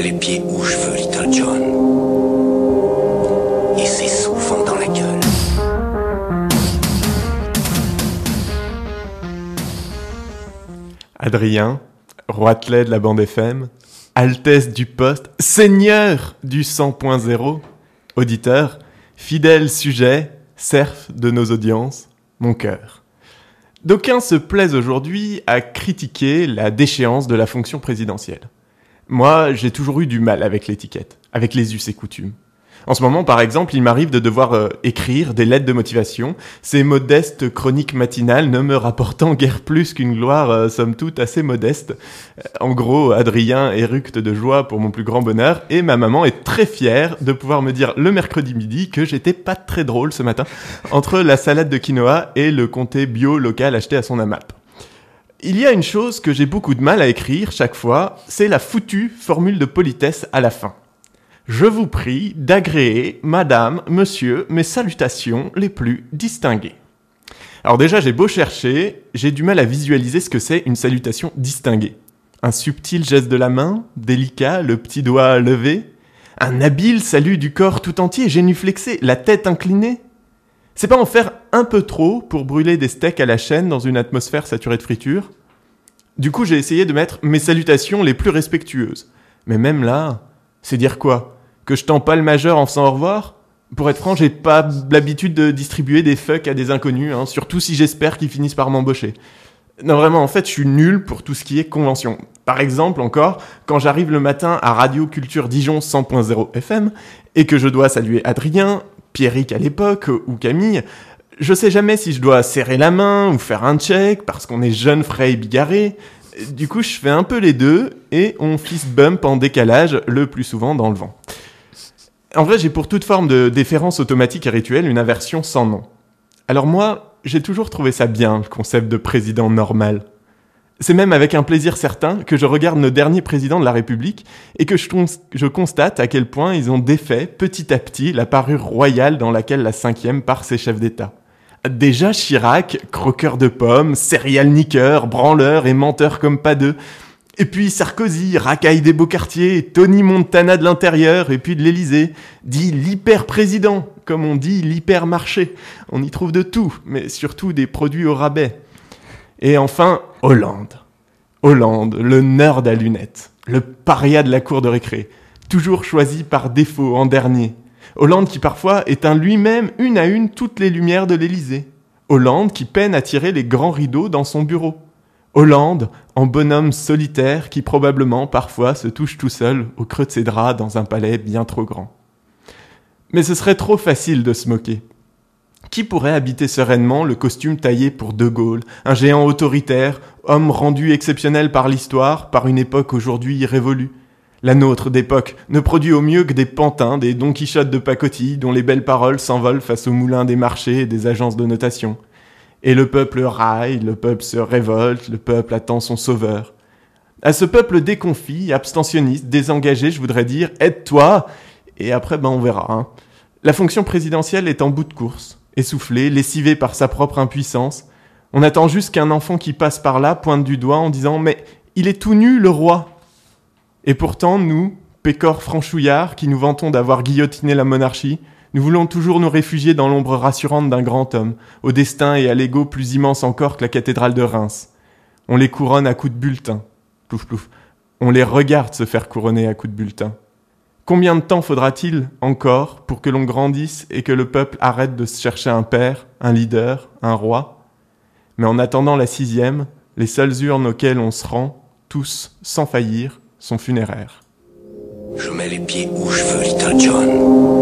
les pieds où je veux, Little John. Et c'est dans la gueule. Adrien, roitelet de la bande FM, Altesse du poste, Seigneur du 100.0, auditeur, fidèle sujet, serf de nos audiences, mon cœur. D'aucuns se plaisent aujourd'hui à critiquer la déchéance de la fonction présidentielle. Moi, j'ai toujours eu du mal avec l'étiquette, avec les us et coutumes. En ce moment, par exemple, il m'arrive de devoir euh, écrire des lettres de motivation, ces modestes chroniques matinales ne me rapportant guère plus qu'une gloire, euh, somme toute, assez modeste. Euh, en gros, Adrien éructe de joie pour mon plus grand bonheur, et ma maman est très fière de pouvoir me dire le mercredi midi que j'étais pas très drôle ce matin, entre la salade de quinoa et le comté bio local acheté à son AMAP. Il y a une chose que j'ai beaucoup de mal à écrire chaque fois, c'est la foutue formule de politesse à la fin. Je vous prie d'agréer, madame, monsieur, mes salutations les plus distinguées. Alors déjà, j'ai beau chercher, j'ai du mal à visualiser ce que c'est une salutation distinguée. Un subtil geste de la main, délicat, le petit doigt levé, un habile salut du corps tout entier, génuflexé, la tête inclinée. C'est pas en faire un peu trop pour brûler des steaks à la chaîne dans une atmosphère saturée de friture Du coup, j'ai essayé de mettre mes salutations les plus respectueuses. Mais même là, c'est dire quoi? Que je tends pas le majeur en faisant au revoir? Pour être franc, j'ai pas l'habitude de distribuer des fucks à des inconnus, hein, surtout si j'espère qu'ils finissent par m'embaucher. Non, vraiment, en fait, je suis nul pour tout ce qui est convention. Par exemple, encore, quand j'arrive le matin à Radio Culture Dijon 100.0 FM et que je dois saluer Adrien, Pierrick à l'époque ou Camille, je sais jamais si je dois serrer la main ou faire un check parce qu'on est jeune, frais et bigarré. Du coup, je fais un peu les deux et on fist bump en décalage, le plus souvent dans le vent. En vrai, j'ai pour toute forme de déférence automatique et rituelle une aversion sans nom. Alors moi, j'ai toujours trouvé ça bien, le concept de président normal. C'est même avec un plaisir certain que je regarde nos derniers présidents de la République et que je, constate à quel point ils ont défait petit à petit la parure royale dans laquelle la cinquième part ses chefs d'État. Déjà Chirac, croqueur de pommes, serial niqueur, branleur et menteur comme pas deux, et puis Sarkozy, racaille des beaux quartiers, Tony Montana de l'intérieur, et puis de l'Élysée, dit l'hyper-président, comme on dit l'hypermarché. On y trouve de tout, mais surtout des produits au rabais. Et enfin, Hollande. Hollande, le nerd à lunettes, le paria de la cour de récré, toujours choisi par défaut en dernier. Hollande qui parfois éteint lui-même une à une toutes les lumières de l'Élysée. Hollande qui peine à tirer les grands rideaux dans son bureau. Hollande, en bonhomme solitaire qui probablement parfois se touche tout seul au creux de ses draps dans un palais bien trop grand. Mais ce serait trop facile de se moquer. Qui pourrait habiter sereinement le costume taillé pour De Gaulle, un géant autoritaire, homme rendu exceptionnel par l'histoire, par une époque aujourd'hui révolue La nôtre d'époque ne produit au mieux que des pantins, des Don Quichotte de pacotille dont les belles paroles s'envolent face aux moulins des marchés et des agences de notation. Et le peuple raille, le peuple se révolte, le peuple attend son sauveur. À ce peuple déconfit, abstentionniste, désengagé, je voudrais dire, aide-toi, et après, ben, on verra. Hein. La fonction présidentielle est en bout de course, essoufflée, lessivée par sa propre impuissance. On attend juste qu'un enfant qui passe par là pointe du doigt en disant Mais il est tout nu, le roi Et pourtant, nous, pécores franchouillards, qui nous vantons d'avoir guillotiné la monarchie, nous voulons toujours nous réfugier dans l'ombre rassurante d'un grand homme, au destin et à l'ego plus immense encore que la cathédrale de Reims. On les couronne à coups de bulletin. Plouf plouf. On les regarde se faire couronner à coups de bulletin. Combien de temps faudra-t-il encore pour que l'on grandisse et que le peuple arrête de se chercher un père, un leader, un roi? Mais en attendant la sixième, les seules urnes auxquelles on se rend, tous, sans faillir, sont funéraires. Je mets les pieds où je veux, Little John.